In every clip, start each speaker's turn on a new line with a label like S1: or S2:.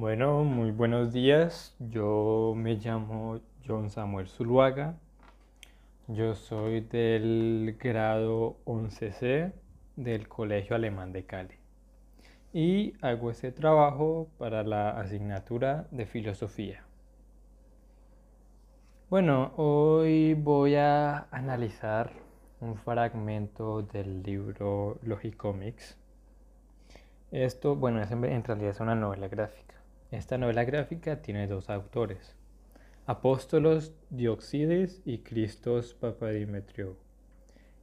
S1: Bueno, muy buenos días. Yo me llamo John Samuel Zuluaga. Yo soy del grado 11C del Colegio Alemán de Cali. Y hago este trabajo para la asignatura de filosofía. Bueno, hoy voy a analizar un fragmento del libro Logicomics. Esto, bueno, en realidad es una novela gráfica. Esta novela gráfica tiene dos autores, Apóstolos Dioxides y Cristos Papadimetriou.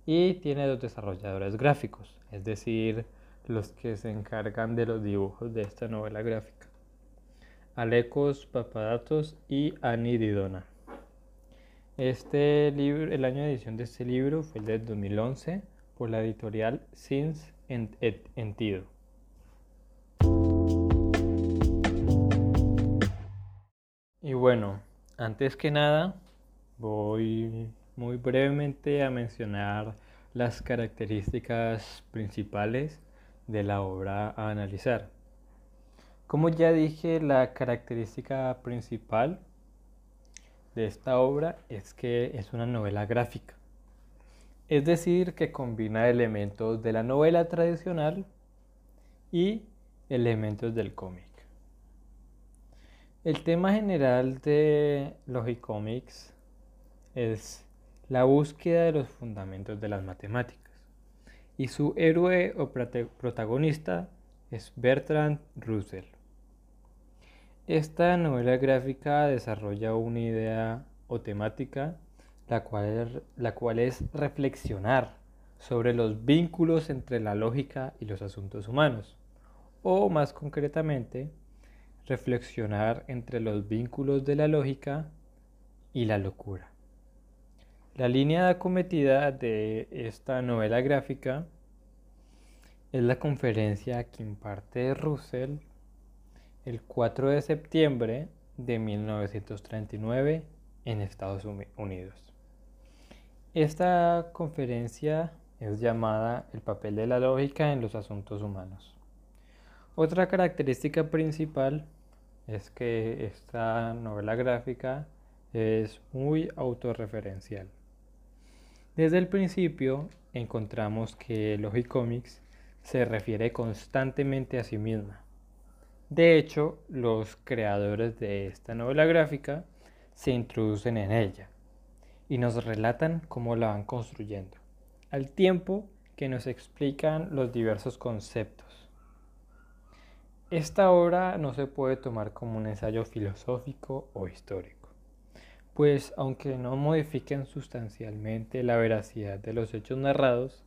S1: Y tiene dos desarrolladores gráficos, es decir, los que se encargan de los dibujos de esta novela gráfica. Alekos Papadatos y Ani Didona. Este libro, el año de edición de este libro fue el de 2011 por la editorial Sins Entido. Y bueno, antes que nada, voy muy brevemente a mencionar las características principales de la obra a analizar. Como ya dije, la característica principal de esta obra es que es una novela gráfica. Es decir, que combina elementos de la novela tradicional y elementos del cómic. El tema general de Logicomics es la búsqueda de los fundamentos de las matemáticas y su héroe o protagonista es Bertrand Russell. Esta novela gráfica desarrolla una idea o temática la cual, la cual es reflexionar sobre los vínculos entre la lógica y los asuntos humanos, o más concretamente, reflexionar entre los vínculos de la lógica y la locura. La línea de acometida de esta novela gráfica es la conferencia que imparte Russell el 4 de septiembre de 1939 en Estados Unidos. Esta conferencia es llamada El papel de la lógica en los asuntos humanos. Otra característica principal es que esta novela gráfica es muy autorreferencial. Desde el principio encontramos que Logicomics se refiere constantemente a sí misma. De hecho, los creadores de esta novela gráfica se introducen en ella y nos relatan cómo la van construyendo, al tiempo que nos explican los diversos conceptos esta obra no se puede tomar como un ensayo filosófico o histórico, pues aunque no modifiquen sustancialmente la veracidad de los hechos narrados,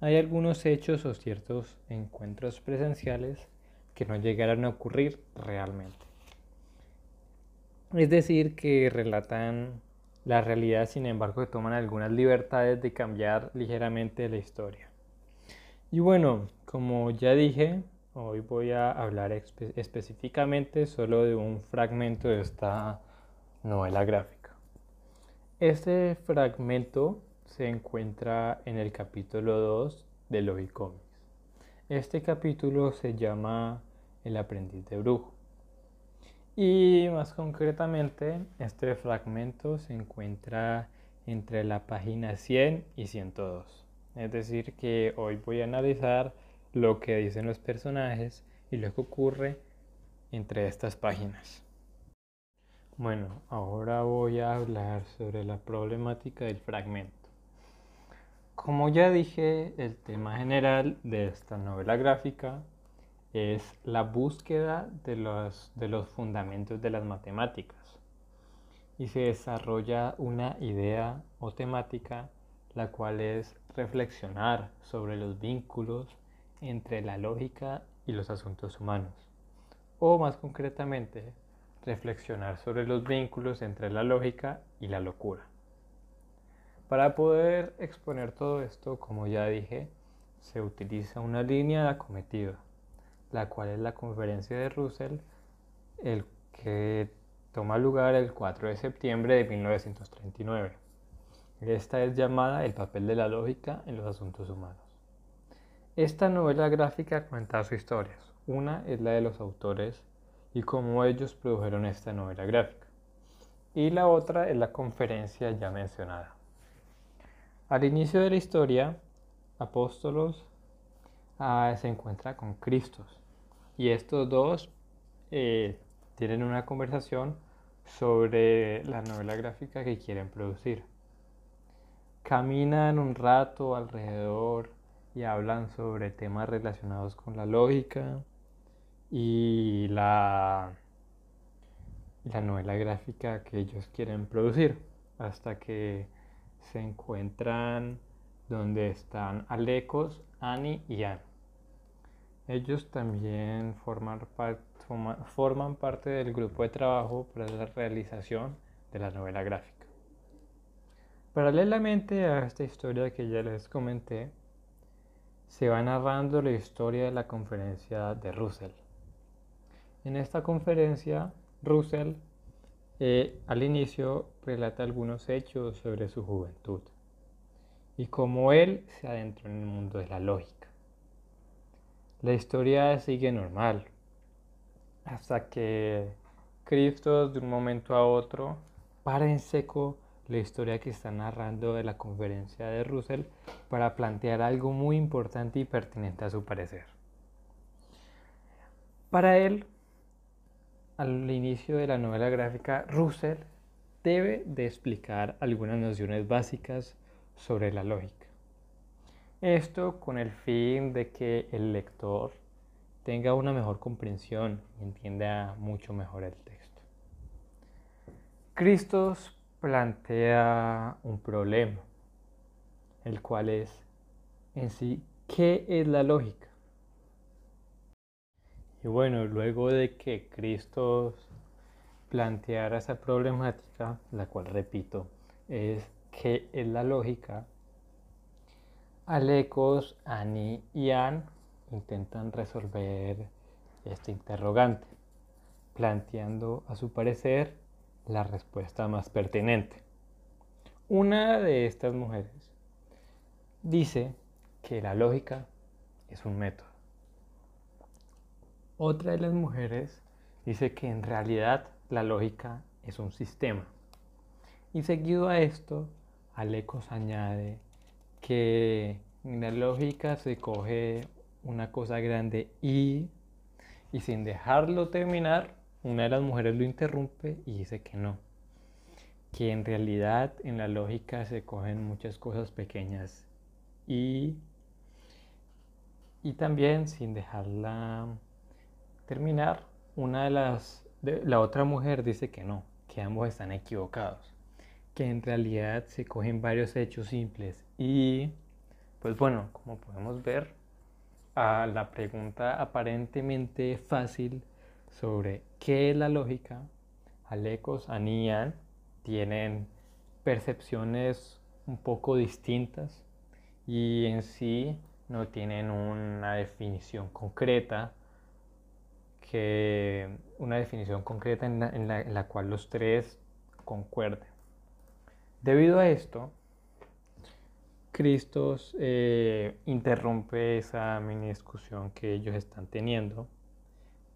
S1: hay algunos hechos o ciertos encuentros presenciales que no llegaron a ocurrir realmente. Es decir, que relatan la realidad, sin embargo, que toman algunas libertades de cambiar ligeramente la historia. Y bueno, como ya dije, Hoy voy a hablar específicamente solo de un fragmento de esta novela gráfica. Este fragmento se encuentra en el capítulo 2 de Logicomics. Este capítulo se llama El aprendiz de brujo. Y más concretamente, este fragmento se encuentra entre la página 100 y 102. Es decir, que hoy voy a analizar lo que dicen los personajes y lo que ocurre entre estas páginas. Bueno, ahora voy a hablar sobre la problemática del fragmento. Como ya dije, el tema general de esta novela gráfica es la búsqueda de los, de los fundamentos de las matemáticas y se desarrolla una idea o temática la cual es reflexionar sobre los vínculos entre la lógica y los asuntos humanos, o más concretamente, reflexionar sobre los vínculos entre la lógica y la locura. Para poder exponer todo esto, como ya dije, se utiliza una línea de acometido, la cual es la conferencia de Russell, el que toma lugar el 4 de septiembre de 1939. Esta es llamada el papel de la lógica en los asuntos humanos. Esta novela gráfica cuenta dos historias. Una es la de los autores y cómo ellos produjeron esta novela gráfica. Y la otra es la conferencia ya mencionada. Al inicio de la historia, Apóstolos ah, se encuentra con Cristo y estos dos eh, tienen una conversación sobre la novela gráfica que quieren producir. Caminan un rato alrededor y hablan sobre temas relacionados con la lógica y la, la novela gráfica que ellos quieren producir hasta que se encuentran donde están Alecos, Annie y Anne. Ellos también forman, forman parte del grupo de trabajo para la realización de la novela gráfica. Paralelamente a esta historia que ya les comenté, se va narrando la historia de la conferencia de Russell. En esta conferencia, Russell eh, al inicio relata algunos hechos sobre su juventud y cómo él se adentró en el mundo de la lógica. La historia sigue normal, hasta que Cristo de un momento a otro para en seco la historia que está narrando de la conferencia de Russell para plantear algo muy importante y pertinente a su parecer. Para él, al inicio de la novela gráfica, Russell debe de explicar algunas nociones básicas sobre la lógica. Esto con el fin de que el lector tenga una mejor comprensión y entienda mucho mejor el texto. Cristo plantea un problema, el cual es en sí, ¿qué es la lógica? Y bueno, luego de que Cristo planteara esa problemática, la cual repito, es qué es la lógica, Alecos, Ani y An intentan resolver este interrogante, planteando a su parecer la respuesta más pertinente. Una de estas mujeres dice que la lógica es un método. Otra de las mujeres dice que en realidad la lógica es un sistema. Y seguido a esto, Alecos añade que en la lógica se coge una cosa grande y, y sin dejarlo terminar, una de las mujeres lo interrumpe y dice que no, que en realidad en la lógica se cogen muchas cosas pequeñas y, y también sin dejarla terminar, una de las, la otra mujer dice que no, que ambos están equivocados, que en realidad se cogen varios hechos simples y, pues bueno, como podemos ver, a la pregunta aparentemente fácil sobre qué es la lógica, Alecos, Anían tienen percepciones un poco distintas y en sí no tienen una definición concreta que una definición concreta en la, cual los tres concuerden. Debido a esto, Cristo eh, interrumpe esa mini discusión que ellos están teniendo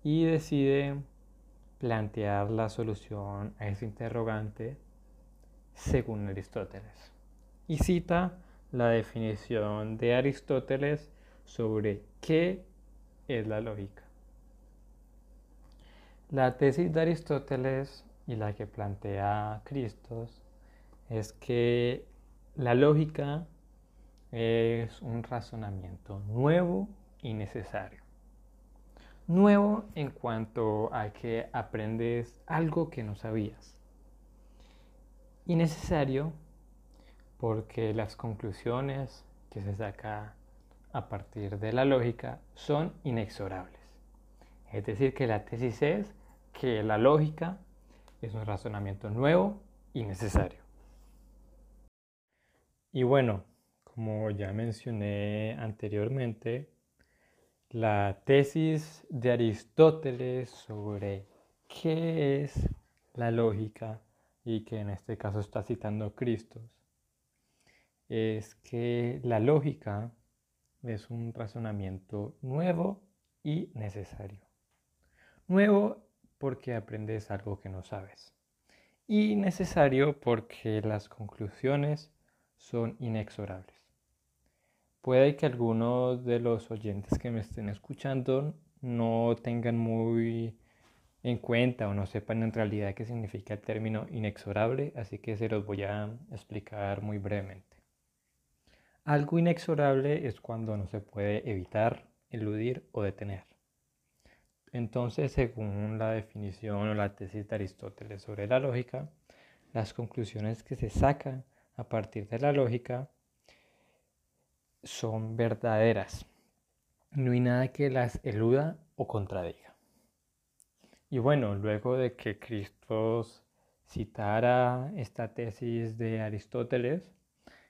S1: y decide plantear la solución a ese interrogante según Aristóteles. Y cita la definición de Aristóteles sobre qué es la lógica. La tesis de Aristóteles y la que plantea Cristo es que la lógica es un razonamiento nuevo y necesario. Nuevo en cuanto a que aprendes algo que no sabías. Y necesario porque las conclusiones que se saca a partir de la lógica son inexorables. Es decir, que la tesis es que la lógica es un razonamiento nuevo y necesario. Y bueno, como ya mencioné anteriormente, la tesis de Aristóteles sobre qué es la lógica y que en este caso está citando Cristo, es que la lógica es un razonamiento nuevo y necesario. Nuevo porque aprendes algo que no sabes. Y necesario porque las conclusiones son inexorables. Puede que algunos de los oyentes que me estén escuchando no tengan muy en cuenta o no sepan en realidad qué significa el término inexorable, así que se los voy a explicar muy brevemente. Algo inexorable es cuando no se puede evitar, eludir o detener. Entonces, según la definición o la tesis de Aristóteles sobre la lógica, las conclusiones que se sacan a partir de la lógica son verdaderas. No hay nada que las eluda o contradiga. Y bueno, luego de que Cristo citara esta tesis de Aristóteles,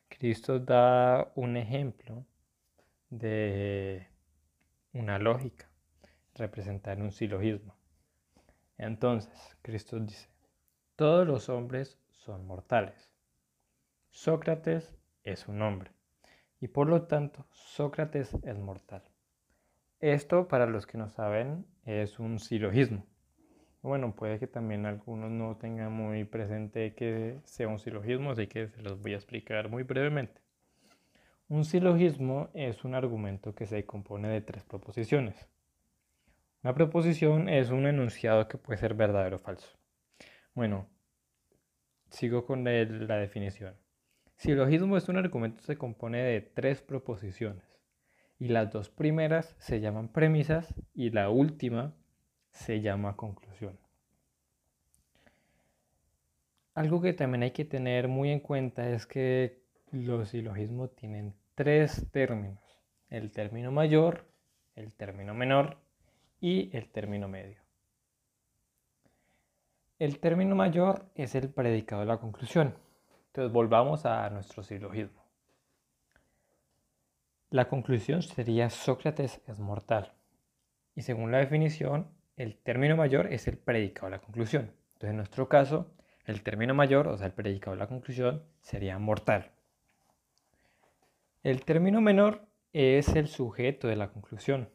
S1: Cristo da un ejemplo de una lógica, representar un silogismo. Entonces, Cristo dice, todos los hombres son mortales. Sócrates es un hombre y por lo tanto Sócrates es mortal. Esto, para los que no saben, es un silogismo. Bueno, puede que también algunos no tengan muy presente que sea un silogismo, así que se los voy a explicar muy brevemente. Un silogismo es un argumento que se compone de tres proposiciones. Una proposición es un enunciado que puede ser verdadero o falso. Bueno, sigo con la definición. Silogismo es un argumento que se compone de tres proposiciones y las dos primeras se llaman premisas y la última se llama conclusión. Algo que también hay que tener muy en cuenta es que los silogismos tienen tres términos, el término mayor, el término menor y el término medio. El término mayor es el predicado de la conclusión. Entonces volvamos a nuestro silogismo. La conclusión sería Sócrates es mortal. Y según la definición, el término mayor es el predicado de la conclusión. Entonces, en nuestro caso, el término mayor, o sea, el predicado de la conclusión, sería mortal. El término menor es el sujeto de la conclusión.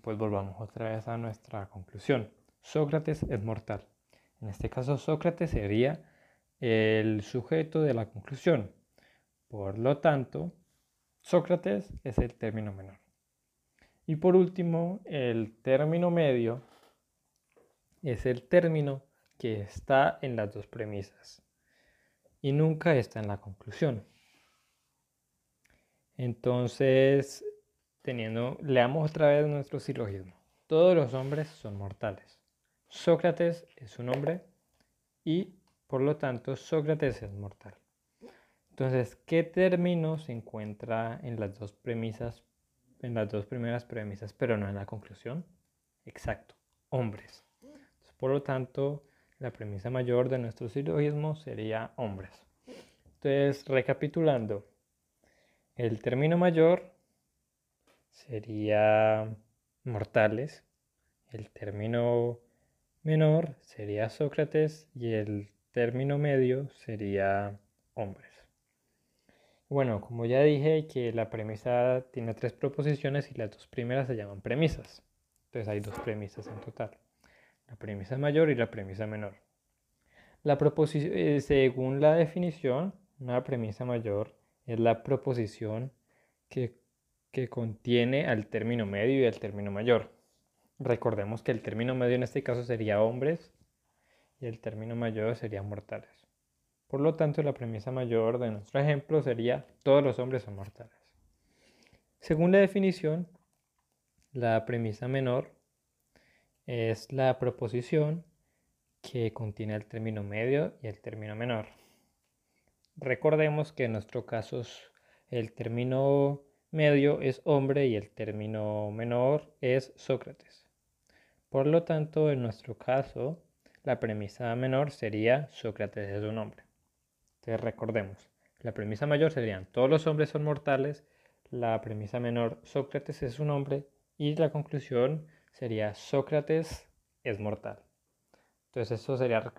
S1: Pues volvamos otra vez a nuestra conclusión. Sócrates es mortal. En este caso, Sócrates sería el sujeto de la conclusión. Por lo tanto, Sócrates es el término menor. Y por último, el término medio es el término que está en las dos premisas y nunca está en la conclusión. Entonces, teniendo, leamos otra vez nuestro silogismo. Todos los hombres son mortales. Sócrates es un hombre y por lo tanto Sócrates es mortal. Entonces, ¿qué término se encuentra en las dos premisas, en las dos primeras premisas, pero no en la conclusión? Exacto, hombres. Por lo tanto, la premisa mayor de nuestro silogismo sería hombres. Entonces, recapitulando, el término mayor sería mortales, el término menor sería Sócrates y el término medio sería hombres. Bueno, como ya dije que la premisa tiene tres proposiciones y las dos primeras se llaman premisas. Entonces hay dos premisas en total la premisa mayor y la premisa menor. La eh, según la definición, una premisa mayor es la proposición que, que contiene al término medio y al término mayor. Recordemos que el término medio en este caso sería hombres y el término mayor sería mortales. Por lo tanto, la premisa mayor de nuestro ejemplo sería todos los hombres son mortales. Según la definición, la premisa menor es la proposición que contiene el término medio y el término menor. Recordemos que en nuestro caso el término medio es hombre y el término menor es Sócrates. Por lo tanto, en nuestro caso, la premisa menor sería Sócrates es un hombre. Entonces recordemos, la premisa mayor serían todos los hombres son mortales, la premisa menor Sócrates es un hombre y la conclusión sería Sócrates es mortal. Entonces eso sería,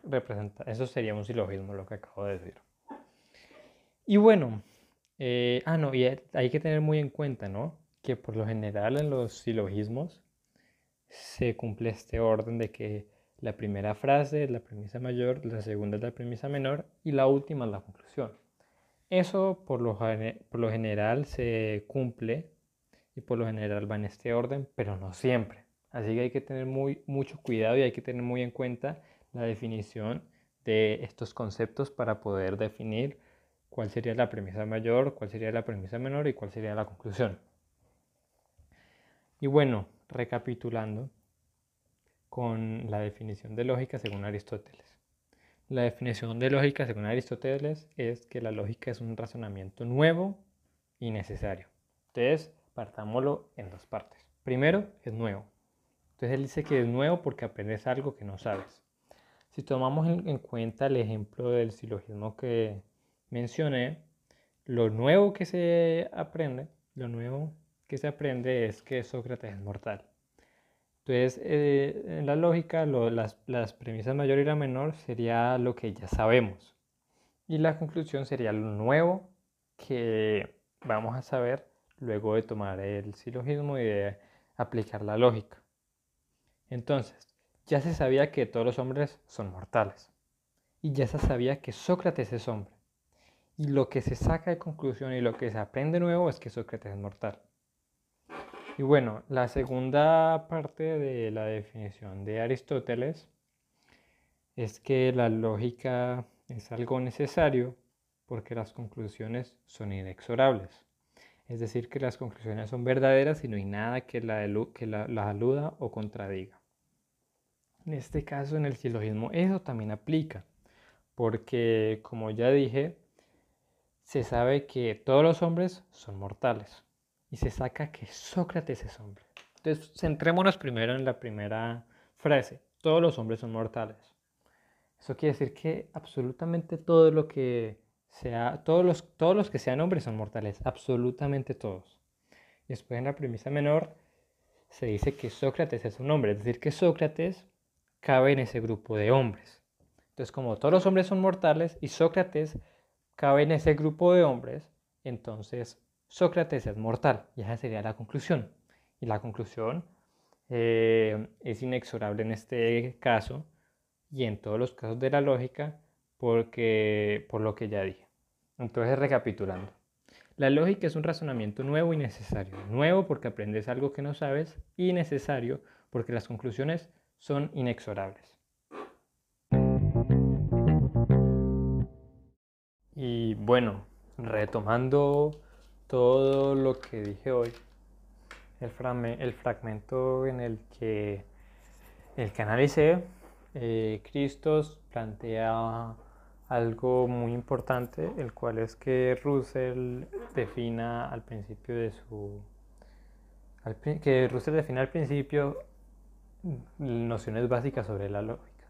S1: eso sería un silogismo lo que acabo de decir. Y bueno, eh, ah, no, y hay que tener muy en cuenta, ¿no? Que por lo general en los silogismos se cumple este orden de que La primera frase es la premisa mayor, la segunda es la premisa menor y la última es la conclusión. Eso por lo, por lo general se cumple y por lo general va en este orden, pero no siempre. Así que hay que tener muy, mucho cuidado y hay que tener muy en cuenta la definición de estos conceptos para poder definir cuál sería la premisa mayor, cuál sería la premisa menor y cuál sería la conclusión. Y bueno, recapitulando con la definición de lógica según Aristóteles. La definición de lógica según Aristóteles es que la lógica es un razonamiento nuevo y necesario. Entonces, partámoslo en dos partes. Primero, es nuevo. Entonces él dice que es nuevo porque aprendes algo que no sabes. Si tomamos en cuenta el ejemplo del silogismo que mencioné, lo nuevo que se aprende, lo nuevo que se aprende es que Sócrates es mortal. Entonces, eh, en la lógica, las, las, premisas mayor y la menor sería lo que ya sabemos. Y la conclusión sería lo nuevo que vamos a saber luego de tomar el silogismo y de aplicar la lógica. Entonces, ya se sabía que todos los hombres son mortales. Y ya se sabía que Sócrates es hombre. Y lo que se saca de conclusión y lo que se aprende nuevo es que Sócrates es mortal. Y bueno, la segunda parte de la definición de Aristóteles es que la lógica es algo necesario porque las conclusiones son inexorables. Es decir, que las conclusiones son verdaderas y no hay nada que, la, que las aluda o contradiga. En este caso, en el silogismo, eso también aplica, porque como ya dije, se sabe que todos los hombres son mortales y se saca que Sócrates es hombre. Entonces, centrémonos primero en la primera frase. Todos los hombres son mortales. Eso quiere decir que absolutamente todo lo que sea, todos los, todos los que sean hombres son mortales, absolutamente todos. Y después en la premisa menor se dice que Sócrates es un hombre, es decir, que Sócrates cabe en ese grupo de hombres. Entonces, como todos los hombres son mortales y Sócrates cabe en ese grupo de hombres, entonces Sócrates es mortal. Y esa sería la conclusión. Y la conclusión eh, es inexorable en este caso y en todos los casos de la lógica porque, por lo que ya dije. Entonces, recapitulando. La lógica es un razonamiento nuevo y necesario. Nuevo porque aprendes algo que no sabes y necesario porque las conclusiones son inexorables. Y bueno, retomando todo lo que dije hoy, el, fragmento en el que, el que analicé, eh, Cristos plantea algo muy importante, el cual es que Russell defina al principio de su... que Russell defina al principio nociones básicas sobre la lógica.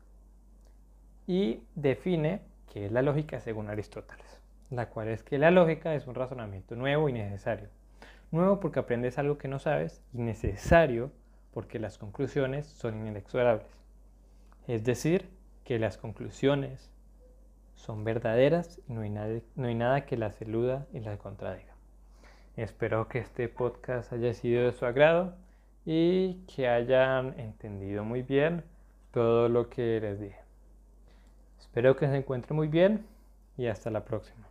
S1: Y define qué es la lógica según Aristóteles la cual es que la lógica es un razonamiento nuevo y necesario. Nuevo porque aprendes algo que no sabes y necesario porque las conclusiones son inexorables. Es decir, que las conclusiones son verdaderas y no hay, nada, que las eluda y las contradiga. Espero que este podcast haya sido de su agrado y que hayan entendido muy bien todo lo que les dije. Espero que se encuentren muy bien y hasta la próxima.